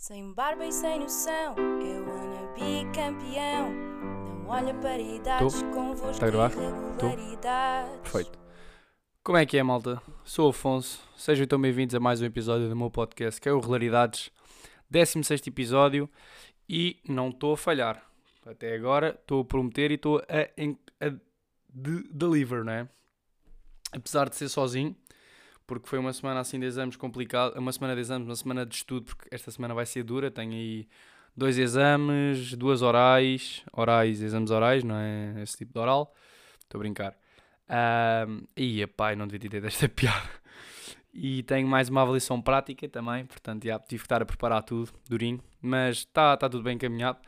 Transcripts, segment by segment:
Sem barba e sem noção, eu wanna be campeão. Não olha para idades convosco Está a gravar? irregularidades. Perfeito. Como é que é, malta? Sou Afonso. Sejam então bem-vindos a mais um episódio do meu podcast, que é o Regularidades. 16 episódio e não estou a falhar. Até agora estou a prometer e estou a, a de- deliver, não é? Apesar de ser sozinho, porque foi uma semana assim de exames complicado, uma semana de exames, uma semana de estudo, porque esta semana vai ser dura. Tenho aí dois exames, duas orais, orais, exames orais, não é esse tipo de oral. Estou a brincar. Um, e pai, não devia ter dito esta piada. E tenho mais uma avaliação prática também, portanto, já, tive que estar a preparar tudo, durinho, mas está tá tudo bem encaminhado.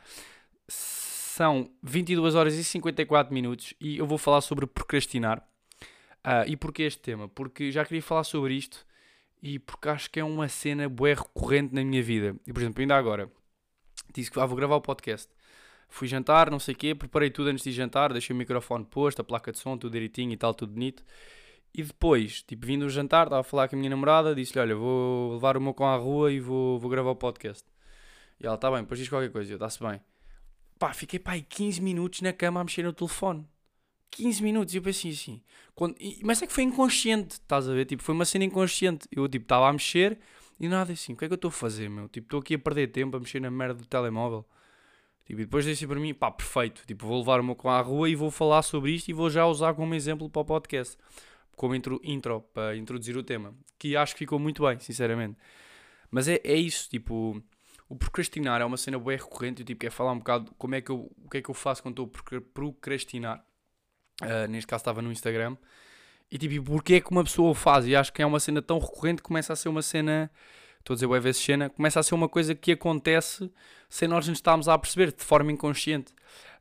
São 22 horas e 54 minutos e eu vou falar sobre procrastinar. Ah, e porquê este tema? Porque já queria falar sobre isto e porque acho que é uma cena bué recorrente na minha vida. E, por exemplo, ainda agora, disse que ah, vou gravar o podcast. Fui jantar, não sei o quê, preparei tudo antes de jantar, deixei o microfone posto, a placa de som, tudo direitinho e tal, tudo bonito. E depois, tipo, vindo o jantar, estava a falar com a minha namorada, disse-lhe, olha, vou levar o meu cão à rua e vou, vou gravar o podcast. E ela, está bem, depois diz qualquer coisa, eu, está-se bem. Pá, fiquei, pá, aí 15 minutos na cama a mexer no telefone. 15 minutos, e eu pensei assim, quando, e- mas é que foi inconsciente, estás a ver? Tipo, foi uma cena inconsciente. Eu, tipo, estava a mexer e nada assim, o que é que eu estou a fazer, meu? Tipo, estou aqui a perder tempo a mexer na merda do telemóvel. Tipo, e depois disse para mim, pá, perfeito. Tipo, vou levar o meu cão à rua e vou falar sobre isto e vou já usar como exemplo para o podcast. Como intro, intro para introduzir o tema. Que acho que ficou muito bem, sinceramente. Mas é, é isso, tipo, o procrastinar é uma cena bem recorrente. Eu tipo, quero falar um bocado como é que eu, o que é que eu faço quando estou a procra- procrastinar. Ah, neste caso estava no Instagram. E tipo, porquê é que uma pessoa o faz? E acho que é uma cena tão recorrente que começa a ser uma cena. Estou a dizer, vezes cena, começa a ser uma coisa que acontece sem nós nos estarmos a perceber, de forma inconsciente.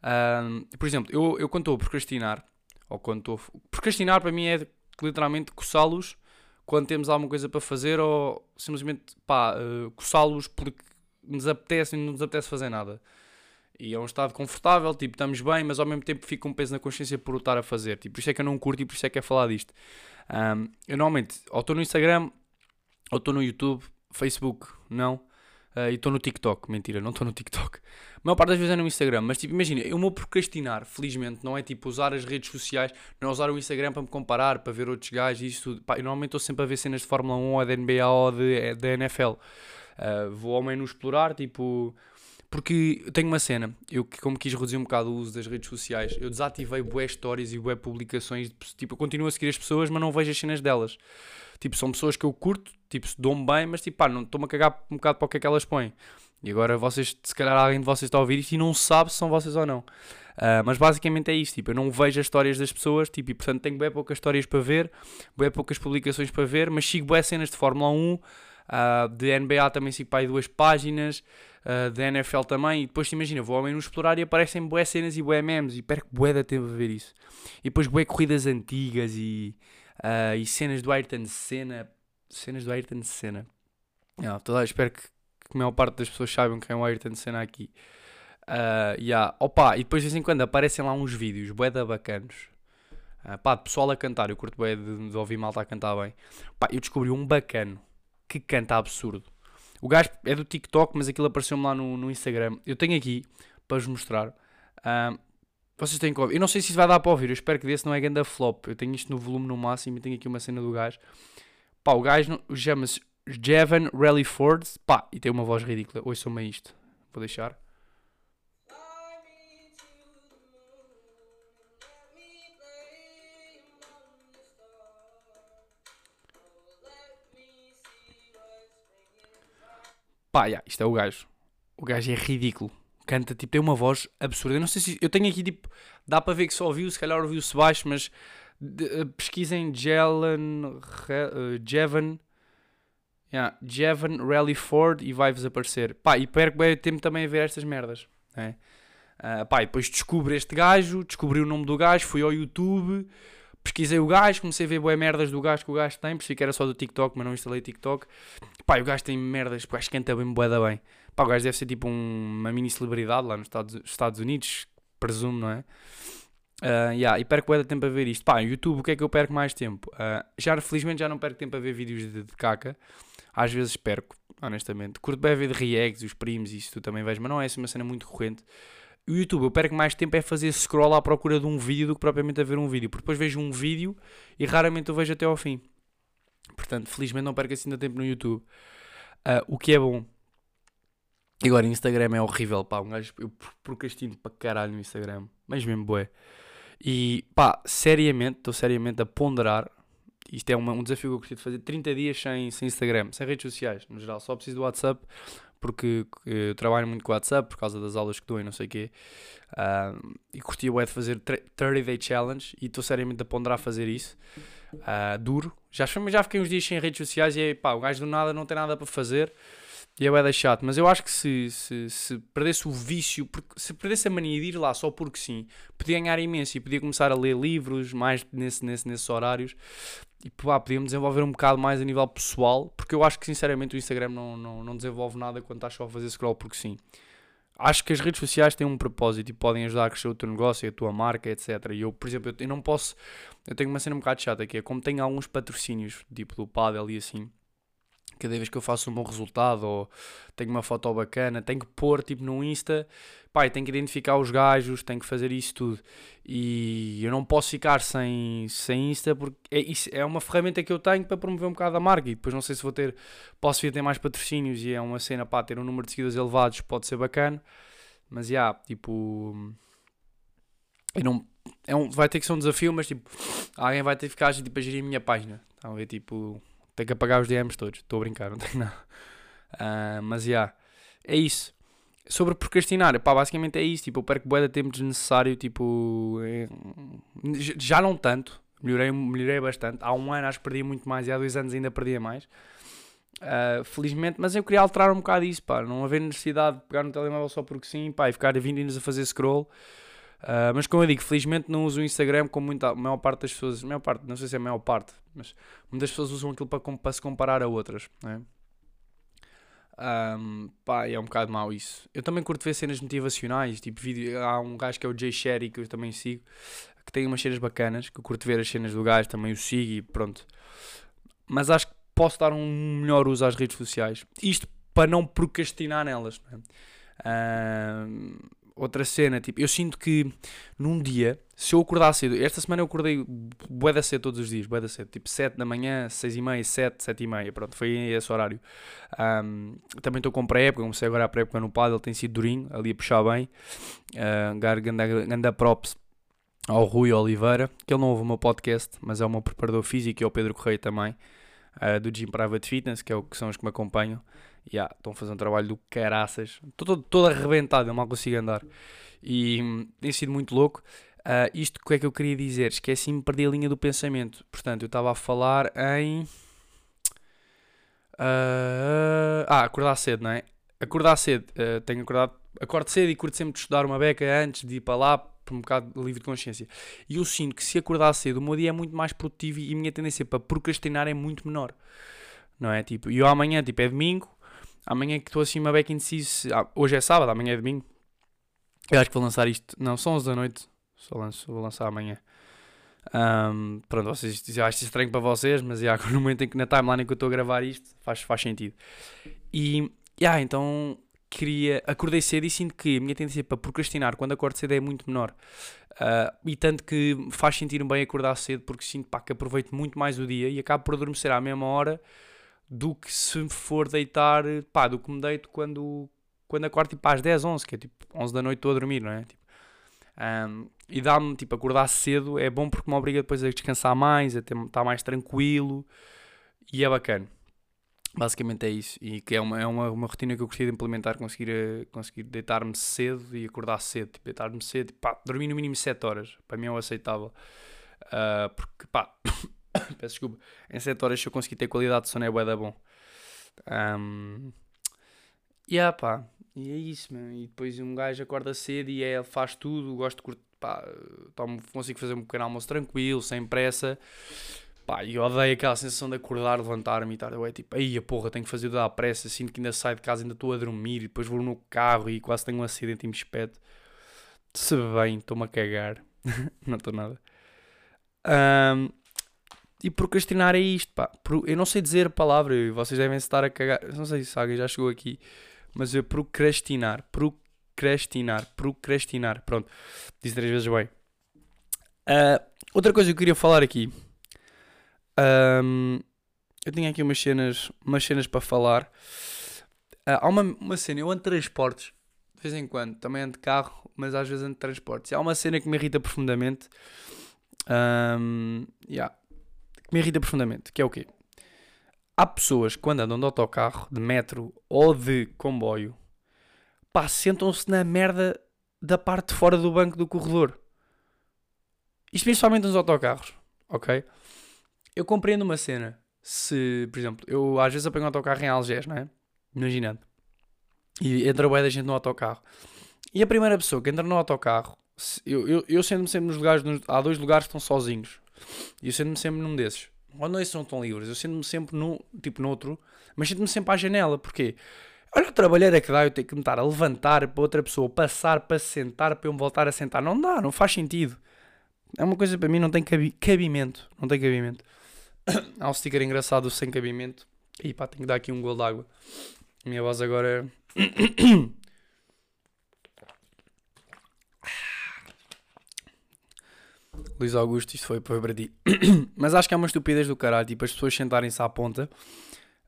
Ahm, por exemplo, eu, eu quando estou a procrastinar, ou quando estou. Procrastinar para mim é literalmente coçá-los quando temos alguma coisa para fazer, ou simplesmente pá, eh, coçá-los porque nos apetece e não nos apetece fazer nada. E é um estado confortável, tipo, estamos bem, mas ao mesmo tempo fica um peso na consciência por o estar a fazer. Tipo, por isso é que eu não curto e por isso é que é falar disto. Ahm, eu normalmente, ou estou no Instagram, ou estou no YouTube, Facebook, não. Ah, e estou no TikTok, mentira, não estou no TikTok. A maior parte das vezes é no Instagram, mas tipo, imagina, o meu procrastinar, felizmente, não é tipo usar as redes sociais, não é usar o Instagram para me comparar, para ver outros gajos e isso tudo. Pá, eu normalmente estou sempre a ver cenas de Fórmula 1 ou da NBA ou da NFL. Ah, vou ao menu explorar, tipo. Porque tenho uma cena, eu como quis reduzir um bocado o uso das redes sociais, eu desativei bué stories e bué publicações, tipo, eu continuo a seguir as pessoas, mas não vejo as cenas delas. Tipo, são pessoas que eu curto, tipo, se dou-me bem, mas tipo, pá, não estou-me a cagar um bocado para o que é que elas põem. E agora vocês, se calhar alguém de vocês está a ouvir isto e não sabe se são vocês ou não. Ah, mas basicamente é isto, tipo, eu não vejo as histórias das pessoas, tipo, e portanto tenho bem poucas histórias para ver, bem poucas publicações para ver, mas sigo bem cenas de Fórmula 1, ah, de NBA também sigo para aí duas páginas, ah, de NFL também, e depois imagina, vou ao menu explorar e aparecem bué cenas e bué memes, e perco bué da tempo a ver isso. E depois bué corridas antigas e, ah, e cenas do Ayrton Senna, cenas do Ayrton Senna. Não, toda, espero que, que a maior parte das pessoas saibam quem é o Ayrton Senna aqui. Ah, yeah. Opa, e depois de vez em quando aparecem lá uns vídeos bué da bacanos. Ah, pá, de pessoal a cantar, eu curto bué de, de ouvir malta a cantar bem. Pá, eu descobri um bacano que canta absurdo. O gajo é do TikTok, mas aquilo apareceu-me lá no, no Instagram. Eu tenho aqui para vos mostrar. Vocês têm que ouvir. Eu não sei se isso vai dar para ouvir. Eu espero que desse não é ganda flop. Eu tenho isto no volume no máximo e tenho aqui uma cena do gajo. Pá, o gajo chama-se Jevan Rallyford. Pá, e tem uma voz ridícula. Ouçam-me isto. Vou deixar. Pá, yeah, isto é o gajo. O gajo é ridículo. Canta, tipo, tem uma voz absurda. Eu não sei se. Eu tenho aqui, tipo, dá para ver que só ouviu, se calhar ouviu-se baixo, mas de- eh, pesquisem Jelen. Re- eh, Jevan. Yeah, Jevan Rallyford e vai-vos aparecer. Pá, e perco bem tempo também a ver estas merdas. Né? Ah, pá, e depois descubro este gajo, descobri o nome do gajo, fui ao YouTube, pesquisei o gajo, comecei a ver boas merdas do gajo que o gajo tem, pensei que era só do TikTok, mas não instalei TikTok. Pá, o gajo tem merdas, o gajo canta bem boeda bem. Pá, o gajo deve ser tipo um- uma mini celebridade lá nos Estados, Estados Unidos, presumo, não é? Uh, yeah, e perco bué tempo a ver isto. Pá, YouTube, o que é que eu perco mais tempo? Uh, já, felizmente já não perco tempo a ver vídeos de, de caca. Às vezes perco, honestamente. Curto bem a ver de reacts, os primos, isso tu também vês, mas não é assim uma cena muito corrente. O YouTube, eu perco mais tempo é fazer scroll à procura de um vídeo do que propriamente a ver um vídeo. Porque depois vejo um vídeo e raramente eu vejo até ao fim. Portanto, felizmente não perco assim tanto tempo no YouTube. Uh, o que é bom. Agora, Instagram é horrível, pá. Um gajo, eu procrastino para caralho no Instagram. Mas mesmo, boé. E pá, seriamente, estou seriamente a ponderar. Isto é uma, um desafio que eu gostaria de fazer: 30 dias sem, sem Instagram, sem redes sociais, no geral. Só preciso do WhatsApp, porque eu trabalho muito com WhatsApp por causa das aulas que dou e não sei o quê. Uh, e curti o de fazer 30 Day Challenge e estou seriamente a ponderar fazer isso. Uh, duro. Já, já fiquei uns dias sem redes sociais e pá, o gajo do nada não tem nada para fazer. E é bem chato, mas eu acho que se, se, se perdesse o vício, se perdesse a mania de ir lá só porque sim, podia ganhar imenso e podia começar a ler livros mais nesse, nesse, nesses horários e pá, podíamos desenvolver um bocado mais a nível pessoal, porque eu acho que sinceramente o Instagram não, não, não desenvolve nada quando estás só a fazer scroll porque sim. Acho que as redes sociais têm um propósito e podem ajudar a crescer o teu negócio, a tua marca, etc. E eu, por exemplo, eu, não posso. Eu tenho uma cena um bocado chata que é como tenho alguns patrocínios, tipo do Padel e assim cada vez que eu faço um bom resultado ou tenho uma foto bacana, tenho que pôr tipo no Insta, pai, tenho que identificar os gajos, tenho que fazer isso tudo. E eu não posso ficar sem, sem Insta porque é, isso, é uma ferramenta que eu tenho para promover um bocado a marca e depois não sei se vou ter, posso vir ter mais patrocínios e é uma cena para ter um número de seguidores elevados, pode ser bacana, mas já, yeah, tipo, eu não, é um, vai ter que ser um desafio, mas tipo, alguém vai ter que ficar tipo, a gerir a minha página, estão a ver, tipo tenho que apagar os DMs todos. Estou a brincar, não tenho nada. Uh, mas já. Yeah, é isso. Sobre procrastinar, pá, basicamente é isso. Tipo, eu perco bué de tempo desnecessário. Tipo, é... já não tanto. Melhorei, melhorei bastante. Há um ano acho que perdi muito mais e há dois anos ainda perdia mais. Uh, felizmente, mas eu queria alterar um bocado isso, pá. Não haver necessidade de pegar no telemóvel só porque sim, pá, e ficar 20 anos a fazer scroll. Uh, mas como eu digo, felizmente não uso o Instagram como muita, a maior parte das pessoas, maior parte, não sei se é a maior parte, mas muitas pessoas usam aquilo para, para se comparar a outras, não é? Um, pá, é um bocado mau isso. Eu também curto ver cenas motivacionais, tipo vídeo, há um gajo que é o Jay Sherry que eu também sigo, que tem umas cenas bacanas, que eu curto ver as cenas do gajo, também o sigo e pronto. Mas acho que posso dar um melhor uso às redes sociais. Isto para não procrastinar nelas, não é? Um, outra cena, tipo, eu sinto que num dia, se eu acordar cedo, esta semana eu acordei bué da cedo todos os dias, bué da cedo, tipo 7 da manhã, 6 e meia, 7, 7 e meia, pronto, foi esse horário. Um, também estou com pré-época, comecei agora a pré-época no ele tem sido durinho, ali a puxar bem, uh, ganda, ganda props ao Rui Oliveira, que ele não ouve o meu podcast, mas é o meu preparador físico e é o Pedro Correia também, uh, do Gym Private Fitness, que, é o, que são os que me acompanham. Yeah, estão a fazer um trabalho do caraças. Estou todo, todo arrebentado, eu mal consigo andar. E hum, tem sido muito louco. Uh, isto que é que eu queria dizer? Esqueci-me, perdi a linha do pensamento. Portanto, eu estava a falar em. Uh, ah, acordar cedo, não é? Acordar cedo. Uh, tenho acordado. Acordo cedo e curto sempre de estudar uma beca antes de ir para lá por um bocado livre de consciência. E eu sinto que se acordar cedo, o meu dia é muito mais produtivo e a minha tendência para procrastinar é muito menor. Não é? Tipo, e eu amanhã, tipo, é domingo, amanhã que estou assim uma beca indeciso, ah, hoje é sábado, amanhã é domingo. Eu acho que vou lançar isto, não, são 11 da noite, só lanço, vou lançar amanhã. Um, pronto, vocês eu acho estranho para vocês, mas já, no momento em que na timeline em que eu estou a gravar isto, faz, faz sentido. E, yeah, então queria, acordei cedo e sinto que a minha tendência para procrastinar quando acordo cedo é muito menor. Uh, e tanto que faz sentir bem acordar cedo porque sinto pá, que aproveito muito mais o dia e acabo por adormecer à mesma hora do que se for deitar, pá, do que me deito quando, quando acordo tipo às 10, 11, que é tipo 11 da noite estou a dormir, não é? Tipo, um, e dá-me, tipo, acordar cedo é bom porque me obriga depois a descansar mais, a estar mais tranquilo e é bacana. Basicamente é isso. E que é uma, é uma, uma rotina que eu gostaria de implementar, conseguir, eh, conseguir deitar-me cedo e acordar cedo. Tipo, deitar-me cedo pá, dormir no mínimo 7 horas. Para mim é o aceitável. Uh, porque pá, peço desculpa, em 7 horas se eu conseguir ter qualidade de sono é bué da bom. Um, e yeah, pá, e é isso, man. E depois um gajo acorda cedo e é, faz tudo, gosto de curtir, pá, tomo, consigo fazer um pequeno almoço tranquilo, sem pressa. Pá, e odeio aquela sensação de acordar, levantar-me e. Eu é tipo, aí a porra, tenho que fazer tudo à pressa. Sinto que ainda saio de casa, ainda estou a dormir. E depois vou no carro e quase tenho um acidente e me espeto. Se bem, estou-me a cagar. não estou nada. Um, e procrastinar é isto, pá. Eu não sei dizer a palavra e vocês devem estar a cagar. Não sei se alguém já chegou aqui, mas eu procrastinar, procrastinar, procrastinar. Pronto, disse três vezes bem. Uh, outra coisa que eu queria falar aqui. Um, eu tinha aqui umas cenas, umas cenas para falar. Uh, há uma, uma cena, eu ando de transportes, de vez em quando, também ando de carro, mas às vezes ando de transportes. E há uma cena que me irrita profundamente. Um, yeah, me irrita profundamente, que é o quê? Há pessoas que quando andam de autocarro, de metro ou de comboio, pá, sentam-se na merda da parte de fora do banco do corredor. Isto principalmente nos autocarros, ok? Eu compreendo uma cena. Se, por exemplo, eu às vezes apanho um autocarro em Algés, não é? Imaginando. E entra bem da gente no autocarro. E a primeira pessoa que entra no autocarro, eu, eu, eu sendo-me sempre nos lugares, nos, há dois lugares que estão sozinhos. E eu sendo-me sempre num desses. Esses não estão livres, eu sendo-me sempre no, tipo noutro, mas sinto-me sempre à janela. Porquê? Olha a trabalheira que dá eu ter que me estar a levantar para outra pessoa passar para sentar para eu me voltar a sentar. Não dá, não faz sentido. É uma coisa para mim, não tem cabi cabimento. Não tem cabimento. Há um sticker engraçado sem cabimento. E pá, tenho que dar aqui um gol de água. A minha voz agora é. Luís Augusto, isto foi, para ti. Mas acho que é uma estupidez do caralho, tipo, as pessoas sentarem-se à ponta.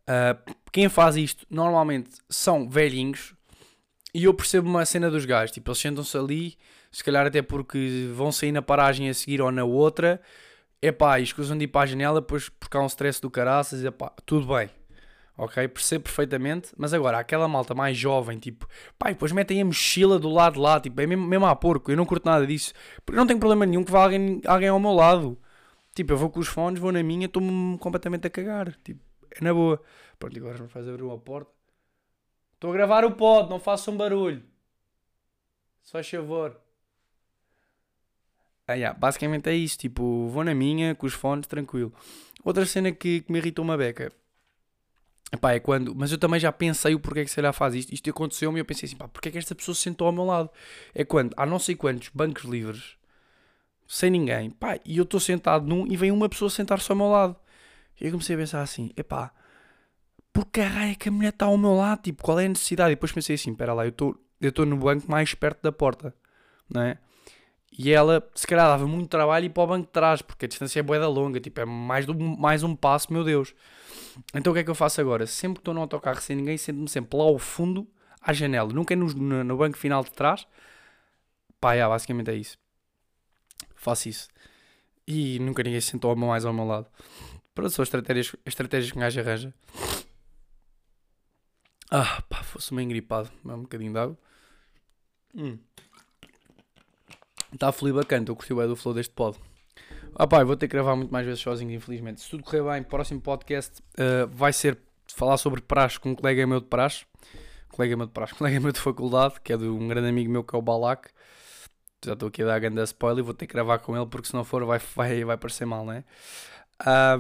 Uh, quem faz isto normalmente são velhinhos. E eu percebo uma cena dos gajos, tipo, eles sentam-se ali, se calhar até porque vão sair na paragem a seguir ou na outra. Epá, e escusam de ir para a janela, depois porque há um stress do caraças, epá, tudo bem ok? Percebo perfeitamente, mas agora, aquela malta mais jovem, tipo, pai, depois metem a mochila do lado lá, tipo, é mesmo, mesmo a porco, eu não curto nada disso, porque não tenho problema nenhum que vá alguém, alguém ao meu lado. Tipo, eu vou com os fones, vou na minha, estou-me completamente a cagar, tipo, é na boa. Pronto, agora me faz abrir uma porta. Estou a gravar o pod, não façam um barulho. Se faz favor. Ah, yeah, basicamente é isso, tipo, vou na minha, com os fones, tranquilo. Outra cena que, que me irritou uma beca Epá, é quando, mas eu também já pensei o porquê que se calhar faz isto. Isto aconteceu-me e eu pensei assim, pá, porquê é que esta pessoa se sentou ao meu lado? É quando há não sei quantos bancos livres, sem ninguém, pá, e eu estou sentado num e vem uma pessoa sentar-se ao meu lado. E eu comecei a pensar assim, epá, por que raio é que a mulher está ao meu lado? Tipo, qual é a necessidade? E depois pensei assim, espera lá, eu estou eu estou no banco mais perto da porta, não é? E ela, se calhar, dava muito trabalho ir para o banco de trás, porque a distância é boeda longa, tipo, é mais, do, mais um passo, meu Deus. Então o que é que eu faço agora? Sempre que estou no autocarro sem ninguém, sento-me sempre lá ao fundo, à janela, nunca é no, no, no banco final de trás. Pá, é, basicamente é isso. Faço isso. E nunca ninguém se sentou mais ao meu lado. Para são estratégias, estratégias que um gajo arranja. Ah, pá, fosse meio engripado. Um bocadinho de água. Hum. Está a fluir bacana, estou a curtir o do flow deste pod. Ah pá, vou ter que gravar muito mais vezes sozinho, infelizmente. Se tudo correr bem, próximo podcast uh, vai ser falar sobre praxe com um colega meu de praxe. Colega meu de praxe, colega meu de faculdade, que é de um grande amigo meu que é o Balak. Já estou aqui a dar a grande spoiler, vou ter que gravar com ele porque se não for vai, vai, vai parecer mal, não é?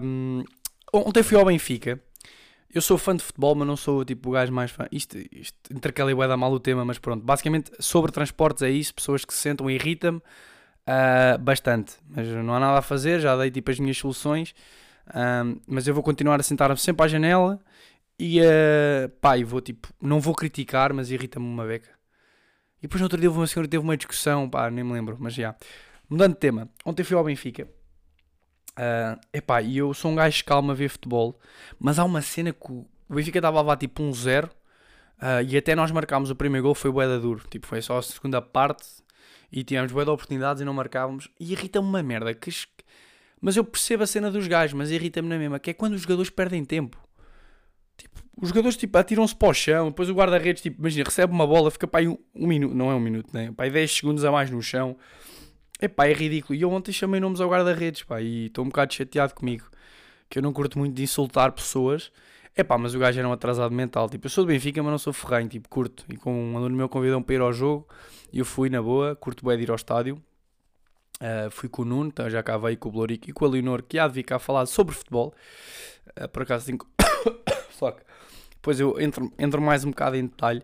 Um, ontem fui ao Benfica. Eu sou fã de futebol, mas não sou tipo o gajo mais fã. Isto, isto intercala e vai dar mal o tema, mas pronto. Basicamente, sobre transportes é isso. Pessoas que se sentam irritam-me uh, bastante. Mas não há nada a fazer, já dei tipo as minhas soluções. Um, mas eu vou continuar a sentar-me sempre à janela e uh, pá, e vou tipo, não vou criticar, mas irrita-me uma beca. E depois no outro dia uma senhora teve uma discussão, pá, nem me lembro, mas já. Mudando de tema, ontem fui ao Benfica Uh, epá, e eu sou um gajo calmo a ver futebol, mas há uma cena que o Benfica estava a levar tipo um zero uh, e até nós marcámos o primeiro gol, foi boeda duro, tipo, foi só a segunda parte e tínhamos boeda oportunidades e não marcávamos. E irrita-me uma merda, que, mas eu percebo a cena dos gajos, mas irrita-me na mesma, que é quando os jogadores perdem tempo. Tipo, os jogadores tipo, atiram-se para o chão, depois o guarda-redes, tipo, imagina, recebe uma bola, fica para aí um, um minuto, não é um minuto, né? Para aí 10 segundos a mais no chão Epá, é ridículo. E eu ontem chamei nomes ao guarda-redes, pá, e estou um bocado chateado comigo. Que eu não curto muito de insultar pessoas. Epá, mas o gajo era um atrasado mental. Tipo, eu sou do Benfica, mas não sou ferranho, tipo, curto. E com um aluno meu convidou-me para ir ao jogo. E eu fui na boa, curto bem de ir ao estádio. Uh, fui com o Nuno, então já cá veio com o Blorico e com a Leonor, que há de vir cá falar sobre futebol. Uh, por acaso tenho. Fuck. Depois eu entro, entro mais um bocado em detalhe.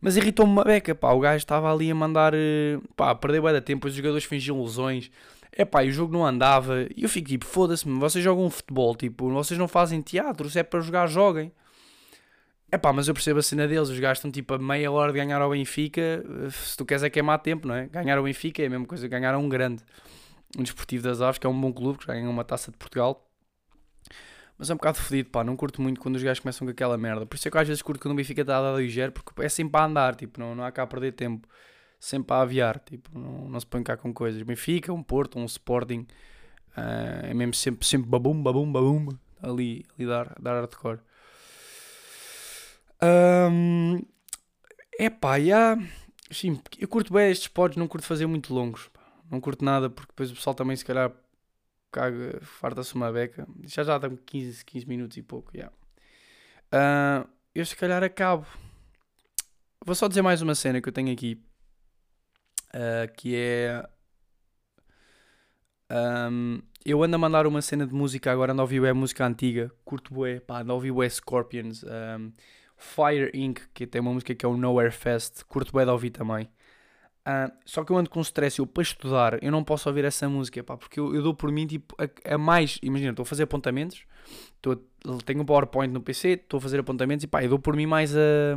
Mas irritou-me uma beca, pá. O gajo estava ali a mandar, eh, pá, a perder bué de tempo, os jogadores fingiam lesões. É pá, e o jogo não andava. E eu fico tipo, foda-se-me, vocês jogam futebol, tipo, vocês não fazem teatro, se é para jogar, joguem. É pá, mas eu percebo a cena deles, os gajos estão tipo a meia hora de ganhar ao Benfica, eh, se tu queres é queimar tempo, não é? Ganhar ao Benfica é a mesma coisa que ganhar a um grande. Um desportivo das Aves, que é um bom clube, que já ganhou uma taça de Portugal. Mas é um bocado fodido, pá, não curto muito quando os gajos começam com aquela merda. Por isso é que eu às vezes curto quando o Benfica está a dar ligeiro, porque é sempre a andar, tipo, não, não há cá a perder tempo. Sempre a aviar, tipo, não, não se põe cá com coisas. Benfica, um Porto, um Sporting, uh, é mesmo sempre, sempre babum, babum, babum, ali, ali dar, dar hardcore. Um, é pá, já. Sim, eu curto bem estes pods, não curto fazer muito longos. Não curto nada, porque depois o pessoal também, se calhar, caga, farta-se uma beca. Já já dá 15, 15 minutos e pouco, yeah. Uh, eu se calhar acabo. Vou só dizer mais uma cena que eu tenho aqui. Uh, que é... Um, eu ando a mandar uma cena de música agora, ando a ouvir é música antiga. Curto bué, pá, ando a ouvir Scorpions. Um, Fire Inc., que tem uma música que é o Nowhere Fest. Curto bué de ouvir também. Uh, só que eu ando com stress, eu para estudar, eu não posso ouvir essa música, pá, porque eu, eu dou por mim, tipo, a, a mais, imagina, estou a fazer apontamentos, estou, tenho um PowerPoint no PC, estou a fazer apontamentos e pá, eu dou por mim mais a...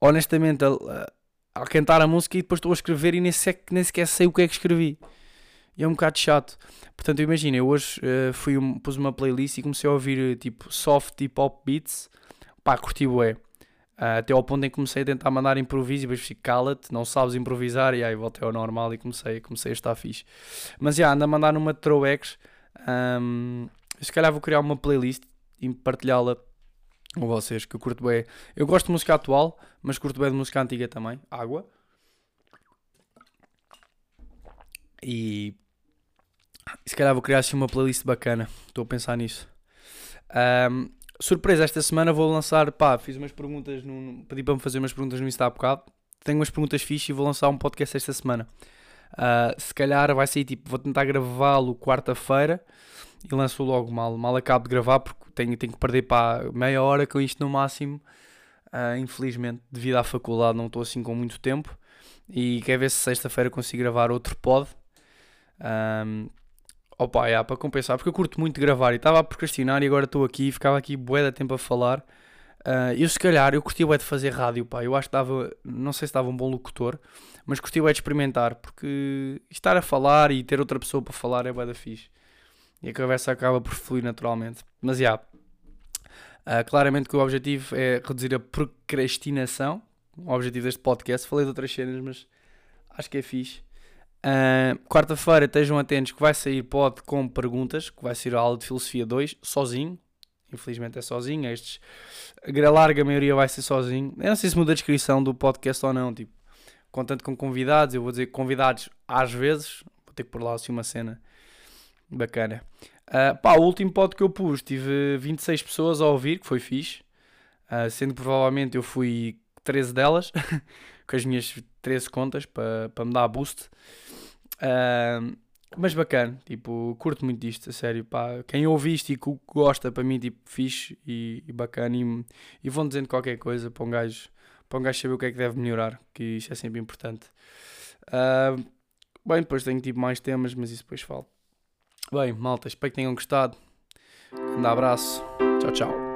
honestamente, a, a, a, cantar a música e depois estou a escrever e nem sequer, nem sequer sei o que é que escrevi. E é um bocado chato. Portanto, imagina, eu hoje uh, fui um, pus uma playlist e comecei a ouvir, tipo, soft hip hop beats, pá, curti bué. Uh, até ao ponto em que comecei a tentar mandar improviso e depois fico cala-te, não sabes improvisar e aí voltei ao normal e comecei, comecei a estar fixe. Mas já, ando a mandar numa de throwbacks. Um, se calhar vou criar uma playlist e partilhá-la com vocês, que eu curto bem. Eu gosto de música atual, mas curto bem de música antiga também. Água. E se calhar vou criar assim uma playlist bacana. Estou a pensar nisso. Um, surpresa, esta semana vou lançar, pá, fiz umas perguntas, no, pedi para me fazer umas perguntas no Insta há bocado, tenho umas perguntas fixas e vou lançar um podcast esta semana. Uh, se calhar vai sair, tipo, vou tentar gravá-lo quarta-feira e lanço logo mal, mal acabo de gravar porque tenho, tenho que perder, pá, meia hora com isto no máximo. Uh, infelizmente, devido à faculdade, não estou assim com muito tempo e quero ver se sexta-feira consigo gravar outro pod. Um, Opa, para compensar, porque eu curto muito gravar e estava a procrastinar e agora estou aqui, ficava aqui bué de tempo a falar. Uh, eu se calhar, eu curti bué de fazer rádio, pá, eu acho que estava, não sei se estava um bom locutor, mas curti bué de experimentar, porque estar a falar e ter outra pessoa para falar é bué da fixe. E a conversa acaba por fluir naturalmente. Mas, já, uh, claramente que o objetivo é reduzir a procrastinação, o objetivo deste podcast, falei de outras cenas, mas acho que é fixe. Uh, Quarta-feira estejam atentos que vai sair pod com perguntas, que vai ser a aula de Filosofia 2, sozinho. Infelizmente é sozinho. Estes, a larga maioria vai ser sozinho. Eu não sei se muda a descrição do podcast ou não. Tipo, contanto com convidados, eu vou dizer convidados às vezes. Vou ter que pôr lá assim uma cena bacana. Uh, pá, o último pod que eu pus, tive 26 pessoas a ouvir, que foi fixe. Uh, sendo que provavelmente eu fui 13 delas, com as minhas 13 contas para pa me dar boost. Mas bacana, tipo, curto muito disto, a sério, pá. Quem ouve isto e gosta, para mim, tipo, fixe e, e bacana. E, e, vão dizendo qualquer coisa para um, gajo, para um gajo saber o que é que deve melhorar, que é sempre importante. Uh, bem, depois tenho tipo mais temas, mas isso depois falo. Bem, malta, espero que tenham gostado. Um abraço. Tchau, tchau.